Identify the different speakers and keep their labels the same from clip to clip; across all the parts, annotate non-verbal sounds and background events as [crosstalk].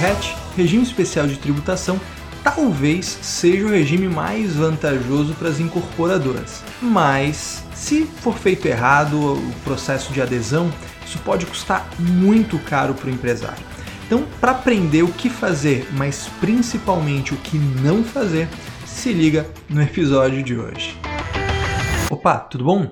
Speaker 1: RET, Regime Especial de Tributação, talvez seja o regime mais vantajoso para as incorporadoras. Mas, se for feito errado o processo de adesão, isso pode custar muito caro para o empresário. Então, para aprender o que fazer, mas principalmente o que não fazer, se liga no episódio de hoje. Opa, tudo bom?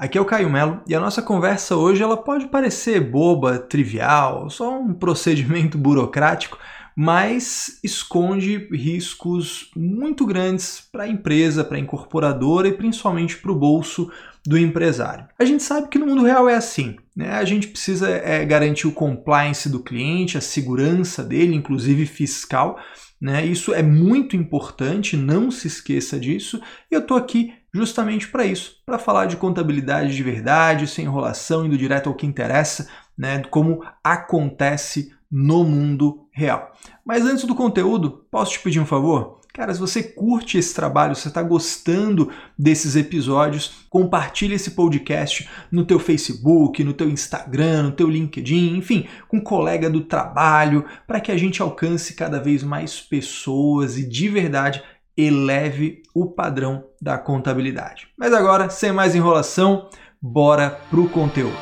Speaker 1: Aqui é o Caio Melo e a nossa conversa hoje ela pode parecer boba, trivial, só um [laughs] procedimento burocrático, mas esconde riscos muito grandes para a empresa, para a incorporadora e principalmente para o bolso do empresário. A gente sabe que no mundo real é assim, né? A gente precisa é, garantir o compliance do cliente, a segurança dele, inclusive fiscal. Né? Isso é muito importante, não se esqueça disso. E eu estou aqui justamente para isso, para falar de contabilidade de verdade, sem enrolação, indo direto ao que interessa, né? como acontece no mundo real. Mas antes do conteúdo, posso te pedir um favor? Cara, se você curte esse trabalho, se você está gostando desses episódios, compartilhe esse podcast no teu Facebook, no teu Instagram, no teu LinkedIn, enfim, com um colega do trabalho, para que a gente alcance cada vez mais pessoas e de verdade eleve o padrão da contabilidade. Mas agora, sem mais enrolação, bora pro conteúdo.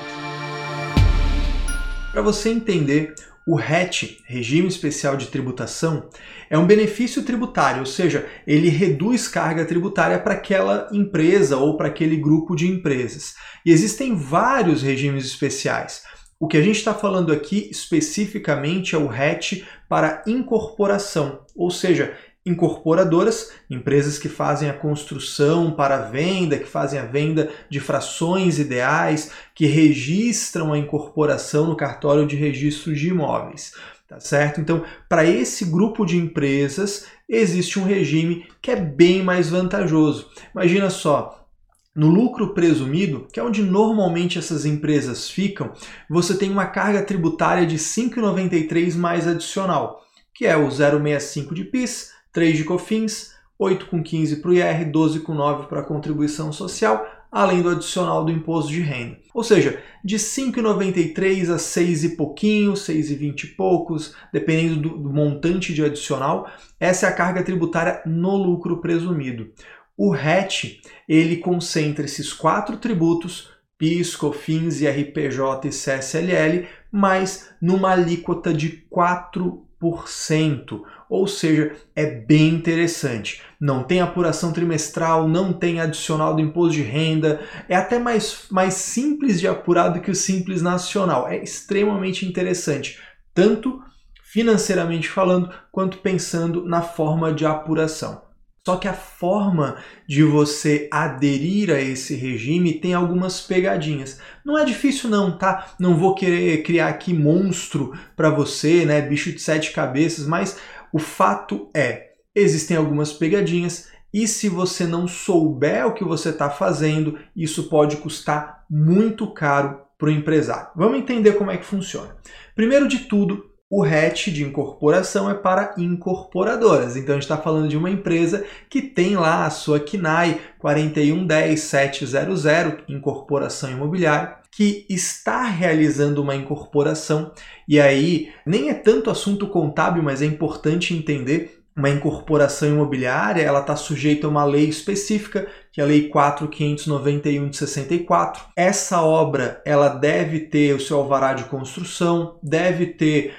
Speaker 1: Para você entender o RET, Regime Especial de Tributação, é um benefício tributário, ou seja, ele reduz carga tributária para aquela empresa ou para aquele grupo de empresas. E existem vários regimes especiais. O que a gente está falando aqui especificamente é o RET para incorporação, ou seja, incorporadoras, empresas que fazem a construção para a venda, que fazem a venda de frações ideais, que registram a incorporação no cartório de registro de imóveis. Tá certo? Então, para esse grupo de empresas, existe um regime que é bem mais vantajoso. Imagina só, no lucro presumido, que é onde normalmente essas empresas ficam, você tem uma carga tributária de 5,93 mais adicional, que é o 0,65 de PIS, 3 de COFINS, 8 com 15 para o IR, 12 com 9 para a contribuição social, além do adicional do imposto de renda. Ou seja, de 5,93 a 6 e pouquinho, 6,20 e poucos, dependendo do, do montante de adicional, essa é a carga tributária no lucro presumido. O RET, ele concentra esses quatro tributos, PIS, COFINS, IRPJ e CSLL, mas numa alíquota de 4%, ou seja, é bem interessante. Não tem apuração trimestral, não tem adicional do imposto de renda, é até mais, mais simples de apurar do que o simples nacional. É extremamente interessante, tanto financeiramente falando, quanto pensando na forma de apuração. Só que a forma de você aderir a esse regime tem algumas pegadinhas. Não é difícil não, tá? Não vou querer criar aqui monstro para você, né, bicho de sete cabeças, mas o fato é, existem algumas pegadinhas e se você não souber o que você está fazendo, isso pode custar muito caro para o empresário. Vamos entender como é que funciona. Primeiro de tudo, o RET de incorporação é para incorporadoras. Então a gente está falando de uma empresa que tem lá a sua KNAI 4110700, incorporação imobiliária, que está realizando uma incorporação. E aí nem é tanto assunto contábil, mas é importante entender uma incorporação imobiliária, ela está sujeita a uma lei específica, que é a Lei 4591 de 64. Essa obra, ela deve ter o seu alvará de construção, deve ter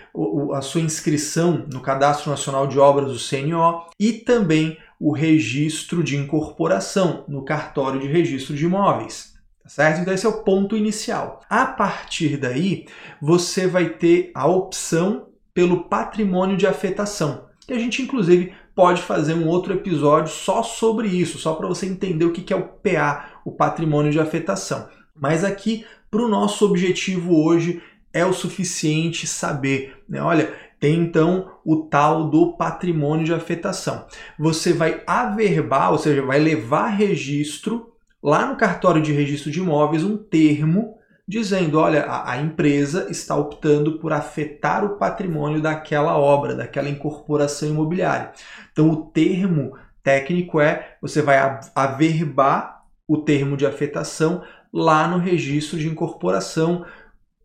Speaker 1: a sua inscrição no Cadastro Nacional de Obras do CNO e também o registro de incorporação no cartório de registro de imóveis. Tá certo? Então esse é o ponto inicial. A partir daí, você vai ter a opção pelo patrimônio de afetação que a gente inclusive pode fazer um outro episódio só sobre isso, só para você entender o que é o PA, o patrimônio de afetação. Mas aqui, para o nosso objetivo hoje, é o suficiente saber, né? Olha, tem então o tal do patrimônio de afetação. Você vai averbar, ou seja, vai levar registro lá no cartório de registro de imóveis um termo dizendo: olha, a, a, empresa está optando por afetar o patrimônio daquela obra, daquela incorporação imobiliária. Então, o termo técnico é: você vai averbar o termo de afetação lá no registro de incorporação,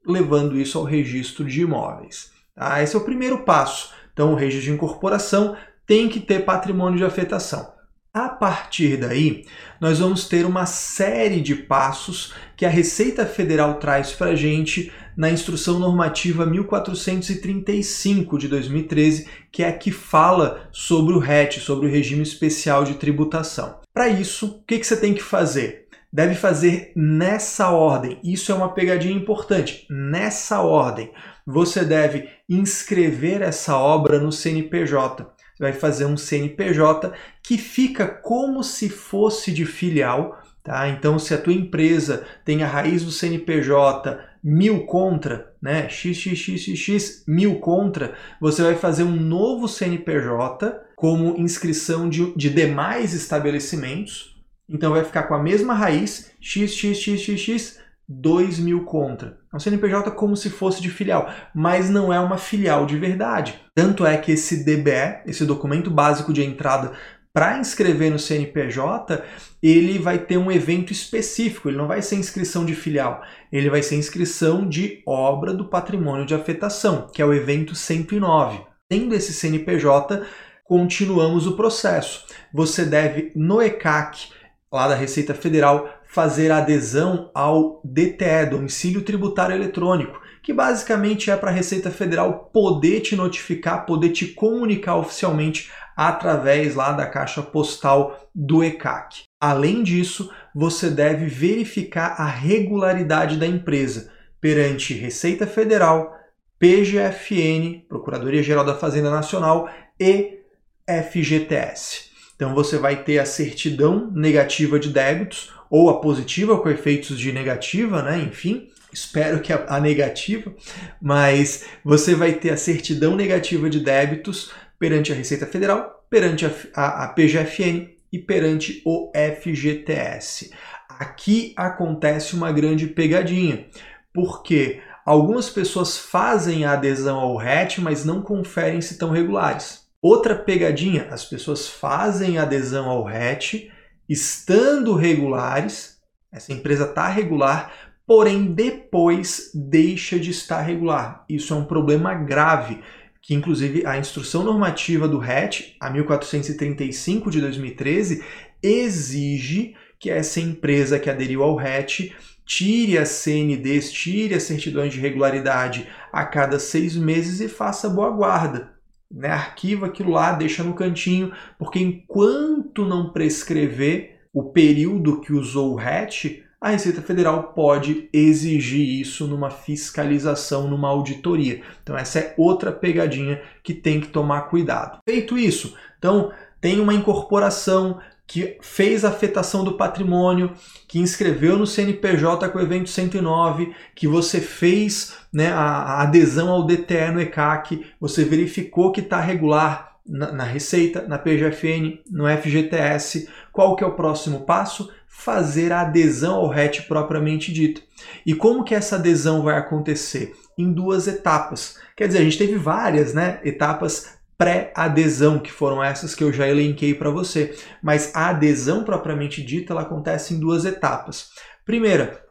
Speaker 1: levando isso ao registro de imóveis. Tá? Esse é o primeiro passo Então, o registro de incorporação tem que ter patrimônio de afetação. A partir daí, nós vamos ter uma série de passos que a Receita Federal traz para a gente na Instrução Normativa 1435 de 2013, que é a que fala sobre o RET, sobre o Regime Especial de Tributação. Para isso, o que, que você tem que fazer? Deve fazer nessa ordem. Isso é uma pegadinha importante. Nessa ordem, você deve inscrever essa obra no CNPJ você vai fazer um CNPJ que fica como se fosse de filial, tá? Então, se a tua empresa tem a raiz do CNPJ mil contra, né? XXXX mil contra, você vai fazer um novo CNPJ como inscrição de, de demais estabelecimentos. Então vai ficar com a mesma raiz, XXXX 2 mil contra. É um CNPJ como se fosse de filial, mas não é uma filial de verdade. Tanto é que esse DBE, esse documento básico de entrada para inscrever no CNPJ, ele vai ter um evento específico, ele não vai ser inscrição de filial, ele vai ser inscrição de obra do patrimônio de afetação, que é o evento 109. Tendo esse CNPJ, continuamos o processo. Você deve, no ECAC, lá da Receita Federal, fazer adesão ao DTE, Domicílio Tributário Eletrônico, que basicamente é para a Receita Federal poder te notificar, poder te comunicar oficialmente através lá da caixa postal do ECAC. Além disso, você deve verificar a regularidade da empresa perante Receita Federal, PGFN, Procuradoria Geral da Fazenda Nacional e FGTS. Então você vai ter a certidão negativa de débitos ou a positiva com efeitos de negativa, né? Enfim, espero que a, a negativa, mas você vai ter a certidão negativa de débitos perante a Receita Federal, perante a, a, a PGFN e perante o FGTS. Aqui acontece uma grande pegadinha, porque algumas pessoas fazem a adesão ao RET, mas não conferem se estão regulares. Outra pegadinha, as pessoas fazem adesão ao RET, estando regulares, essa empresa está regular, porém depois deixa de estar regular. Isso é um problema grave, que inclusive a instrução normativa do RET, a 1435 de 2013, exige que essa empresa que aderiu ao RET tire as CNDs, tire as certidões de regularidade a cada seis meses e faça boa guarda né, arquiva aquilo lá, deixa no cantinho, porque enquanto não prescrever o período que usou o hatch, a Receita Federal pode exigir isso numa fiscalização, numa auditoria. Então essa é outra pegadinha que tem que tomar cuidado. Feito isso, então tem uma incorporação, que fez a afetação do patrimônio, que inscreveu no CNPJ com o evento 109, que você fez né, a, adesão ao DTE no ECAC, você verificou que está regular na, Receita, na PGFN, no FGTS. Qual que é o próximo passo? Fazer a adesão ao RET propriamente dito. E como que essa adesão vai acontecer? Em duas etapas. Quer dizer, a gente teve várias né, etapas pré-adesão, que foram essas que eu já elenquei para você. Mas a adesão propriamente dita, ela acontece em duas etapas. Primeira,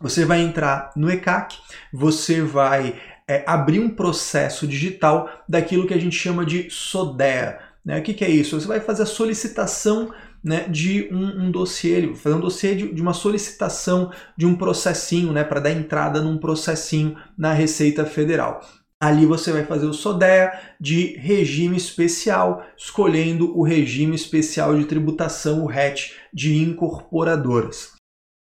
Speaker 1: você vai entrar no ECAC, você vai é, abrir um processo digital daquilo que a gente chama de SODEA. Né? O que, que é isso? Você vai fazer a solicitação né, de um, um dossiê, fazer um dossiê de, de, uma solicitação de um processinho, né, para dar entrada num processinho na Receita Federal. Ali você vai fazer o SODEA de regime especial, escolhendo o regime especial de tributação, o RET, de incorporadoras.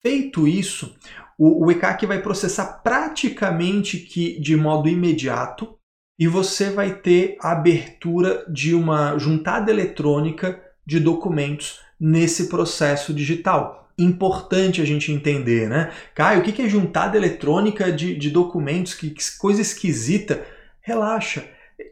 Speaker 1: Feito isso, o, o ECAC vai processar praticamente que de modo imediato e você vai ter a abertura de uma juntada eletrônica de documentos nesse processo digital importante a gente entender, né? Caio, o que é juntada eletrônica de, de documentos? Que, que coisa esquisita. Relaxa.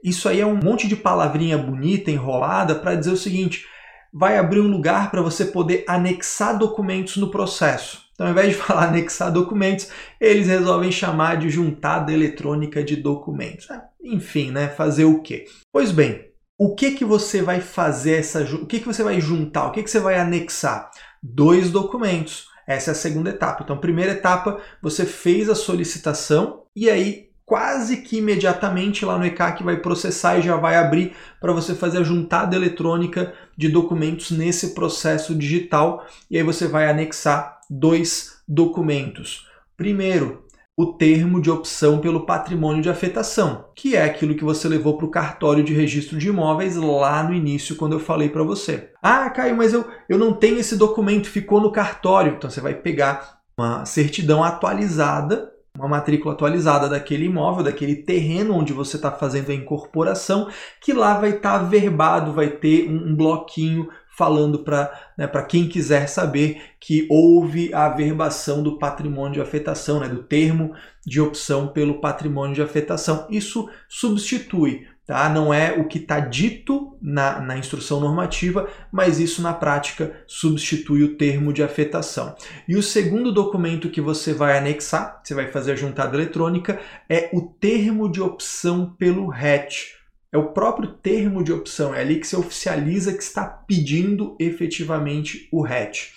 Speaker 1: Isso aí é um monte de palavrinha bonita, enrolada, para dizer o seguinte: vai abrir um lugar para você poder anexar documentos no processo. Então, ao invés de [laughs] falar anexar documentos, eles resolvem chamar de juntada eletrônica de documentos. É, enfim, né? Fazer o quê? Pois bem, o que que você vai fazer essa, o que que você vai juntar, o que que você vai anexar? dois documentos. Essa é a segunda etapa. Então, primeira etapa, você fez a solicitação e aí quase que imediatamente lá no ECAC vai processar e já vai abrir para você fazer a juntada eletrônica de documentos nesse processo digital e aí você vai anexar dois documentos. Primeiro, o termo de opção pelo patrimônio de afetação, que é aquilo que você levou para o cartório de registro de imóveis lá no início, quando eu falei para você. Ah, Caio, mas eu, eu não tenho esse documento, ficou no cartório. Então você vai pegar uma certidão atualizada uma matrícula atualizada daquele imóvel, daquele terreno onde você está fazendo a incorporação, que lá vai estar tá verbado, vai ter um, um bloquinho falando para né, quem quiser saber que houve a averbação do patrimônio de afetação, né, do termo de opção pelo patrimônio de afetação. Isso substitui Tá? Não é o que está dito na, na instrução normativa, mas isso na prática substitui o termo de afetação. E o segundo documento que você vai anexar, você vai fazer a juntada eletrônica, é o termo de opção pelo RET. É o próprio termo de opção, é ali que você oficializa que está pedindo efetivamente o RET.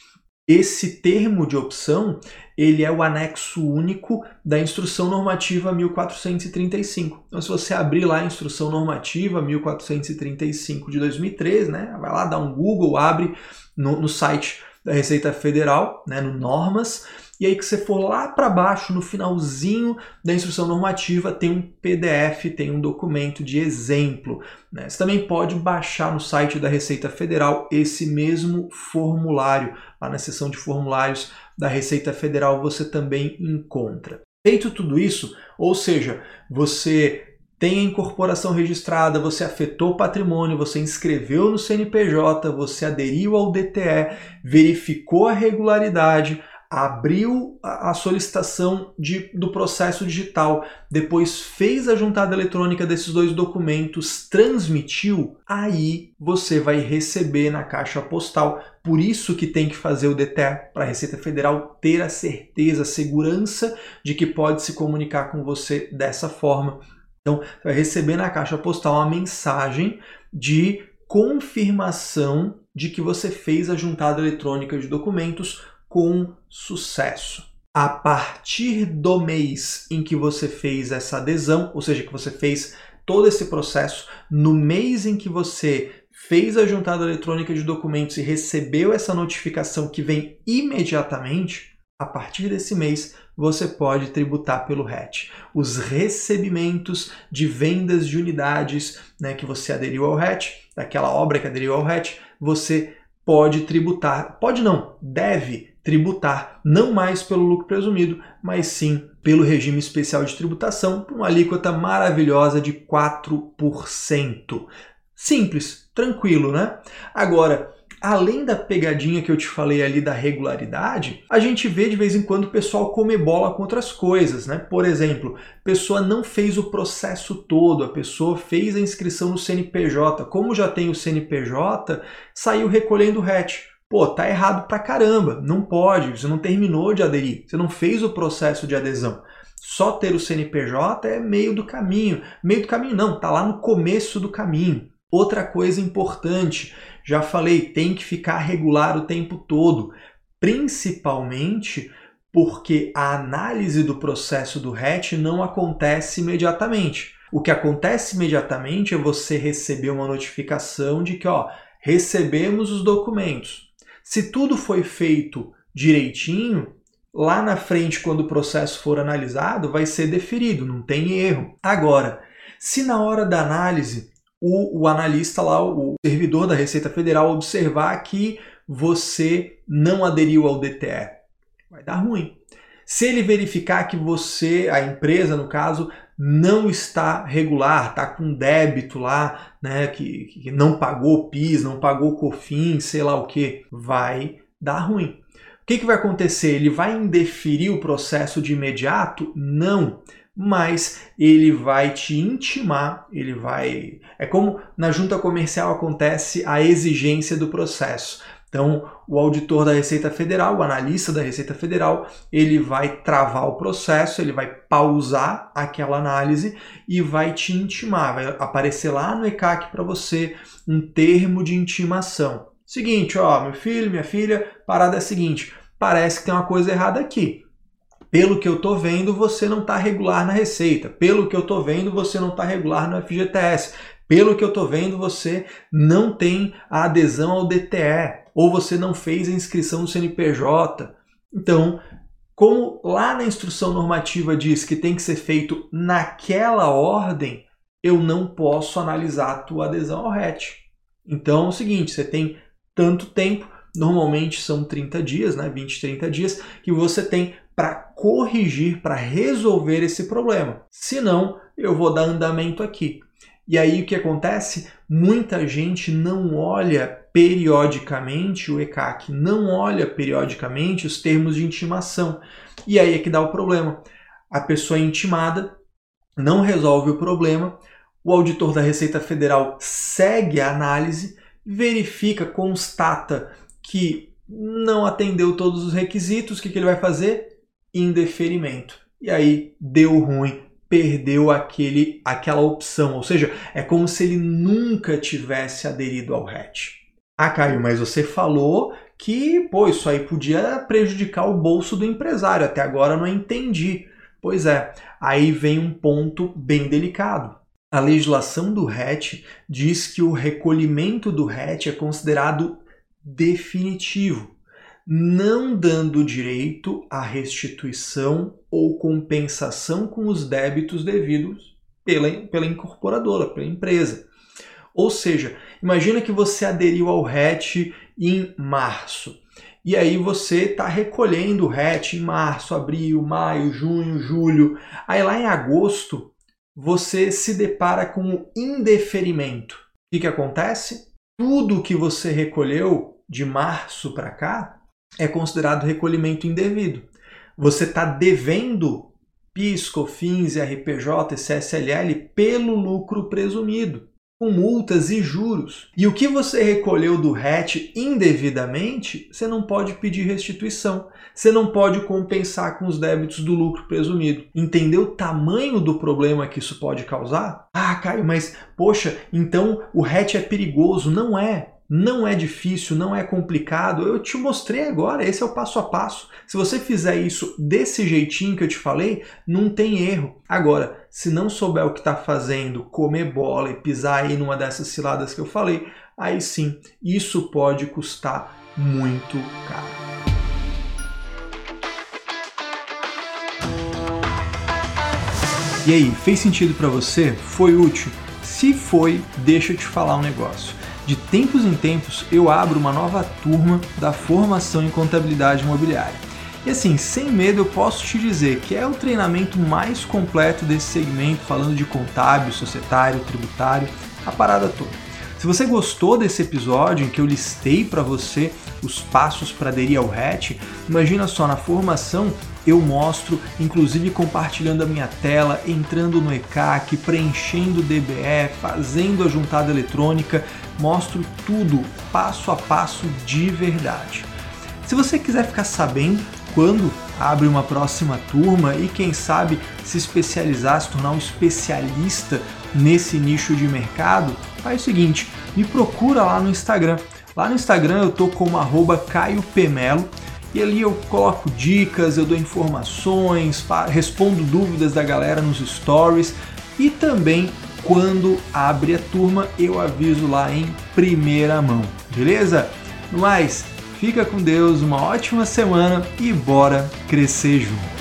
Speaker 1: Esse termo de opção, ele é o anexo único da Instrução Normativa 1435. Então, se você abrir lá a Instrução Normativa 1435 de 2003, né, vai lá, dá um Google, abre no, no site da Receita Federal, né, no Normas, e aí que você for lá para baixo, no finalzinho da instrução normativa, tem um PDF, tem um documento de exemplo. Né? Você também pode baixar no site da Receita Federal esse mesmo formulário. Lá na seção de formulários da Receita Federal você também encontra. Feito tudo isso, ou seja, você tem a incorporação registrada, você afetou o patrimônio, você inscreveu no CNPJ, você aderiu ao DTE, verificou a regularidade, abriu a solicitação de, do processo digital, depois fez a juntada eletrônica desses dois documentos, transmitiu, aí você vai receber na caixa postal. Por isso que tem que fazer o DTE para a Receita Federal ter a certeza, a segurança de que pode se comunicar com você dessa forma. Então, você vai receber na caixa postal uma mensagem de confirmação de que você fez a juntada eletrônica de documentos com sucesso. A partir do mês em que você fez essa adesão, ou seja, que você fez todo esse processo, no mês em que você fez a juntada eletrônica de documentos e recebeu essa notificação que vem imediatamente, a partir desse mês você pode tributar pelo RET. Os recebimentos de vendas de unidades né, que você aderiu ao RET, daquela obra que aderiu ao RET, você pode tributar, pode não, deve tributar não mais pelo lucro presumido, mas sim pelo regime especial de tributação, com uma alíquota maravilhosa de 4%. Simples, tranquilo, né? Agora, além da pegadinha que eu te falei ali da regularidade, a gente vê de vez em quando o pessoal comer bola com outras coisas, né? Por exemplo, a pessoa não fez o processo todo, a pessoa fez a inscrição no CNPJ, como já tem o CNPJ, saiu recolhendo o RET. Pô, tá errado pra caramba, não pode, você não terminou de aderir, você não fez o processo de adesão. Só ter o CNPJ é meio do caminho. Meio do caminho não, tá lá no começo do caminho. Outra coisa importante, já falei, tem que ficar regular o tempo todo, principalmente porque a análise do processo do RET não acontece imediatamente. O que acontece imediatamente é você receber uma notificação de que, ó, recebemos os documentos. Se tudo foi feito direitinho, lá na frente, quando o processo for analisado, vai ser deferido, não tem erro. Agora, se na hora da análise o, o analista lá, o servidor da Receita Federal, observar que você não aderiu ao DTE, vai dar ruim. Se ele verificar que você, a empresa no caso, não está regular, está com débito lá, né, que, que não pagou PIS, não pagou COFINS, sei lá o que, vai dar ruim. O que, que vai acontecer? Ele vai indeferir o processo de imediato? Não, mas ele vai te intimar, ele vai. É como na junta comercial acontece a exigência do processo. Então, o auditor da Receita Federal, o analista da Receita Federal, ele vai travar o processo, ele vai pausar aquela análise e vai te intimar, vai aparecer lá no ECAC para você um termo de intimação. Seguinte, ó, meu filho, minha filha, parada é a seguinte, parece que tem uma coisa errada aqui. Pelo que eu estou vendo, você não está regular na Receita. Pelo que eu estou vendo, você não está regular no FGTS. Pelo que eu estou vendo, você não tem a adesão ao DTE. Ou você não fez a inscrição no CNPJ. Então, como lá na instrução normativa diz que tem que ser feito naquela ordem, eu não posso analisar a tua adesão ao RET. Então é o seguinte, você tem tanto tempo, normalmente são 30 dias, né, 20, 30 dias, que você tem para corrigir, para resolver esse problema. Senão, eu vou dar andamento aqui. E aí o que acontece? Muita gente não olha periodicamente o ECAC, não olha periodicamente os termos de intimação. E aí é que dá o problema. A pessoa é intimada, não resolve o problema, o auditor da Receita Federal segue a análise, verifica, constata que não atendeu todos os requisitos, o que, que ele vai fazer? Indeferimento. E aí deu ruim, perdeu aquele, aquela opção, ou seja, é como se ele nunca tivesse aderido ao RET. Ah, Caio, mas você falou que, pô, isso aí podia prejudicar o bolso do empresário. Até agora não entendi. Pois é, aí vem um ponto bem delicado. A legislação do RET diz que o recolhimento do RET é considerado definitivo, não dando direito à restituição ou compensação com os débitos devidos pela, pela incorporadora, pela empresa. Ou seja, imagina que você aderiu ao RET em março. E aí você está recolhendo o RET em março, abril, maio, junho, julho. Aí lá em agosto você se depara com o indeferimento. O que, que acontece? Tudo que você recolheu de março para cá é considerado recolhimento indevido. Você está devendo PIS, COFINS, RPJ CSLL pelo lucro presumido com multas e juros. E o que você recolheu do RET indevidamente, você não pode pedir restituição. Você não pode compensar com os débitos do lucro presumido. Entendeu o tamanho do problema que isso pode causar? Ah, Caio, mas poxa, então o RET é perigoso. Não é. Não é difícil, não é complicado. Eu te mostrei agora, esse é o passo a passo. Se você fizer isso desse jeitinho que eu te falei, não tem erro. Agora, se não souber o que está fazendo, comer bola e pisar aí numa dessas ciladas que eu falei, aí sim, isso pode custar muito caro. E aí, fez sentido para você? Foi útil? Se foi, deixa eu te falar um negócio. De tempos em tempos, eu abro uma nova turma da formação em contabilidade imobiliária. E assim, sem medo, eu posso te dizer que é o treinamento mais completo desse segmento, falando de contábil, societário, tributário, a parada toda. Se você gostou desse episódio em que eu listei para você os passos para aderir ao RET, imagina só, na formação eu mostro, inclusive compartilhando a minha tela, entrando no ECAC, preenchendo o DBE, fazendo a juntada eletrônica, mostro tudo passo a passo de verdade. Se você quiser ficar sabendo quando abre uma próxima turma e quem sabe se especializar, se tornar um especialista nesse nicho de mercado, faz o seguinte, me procura lá no Instagram. Lá no Instagram eu tô como arroba Caio Pemelo e ali eu coloco dicas, eu dou informações, respondo dúvidas da galera nos stories e também quando abre a turma eu aviso lá em primeira mão, beleza? No mais, fica com Deus, uma ótima semana e bora crescer junto.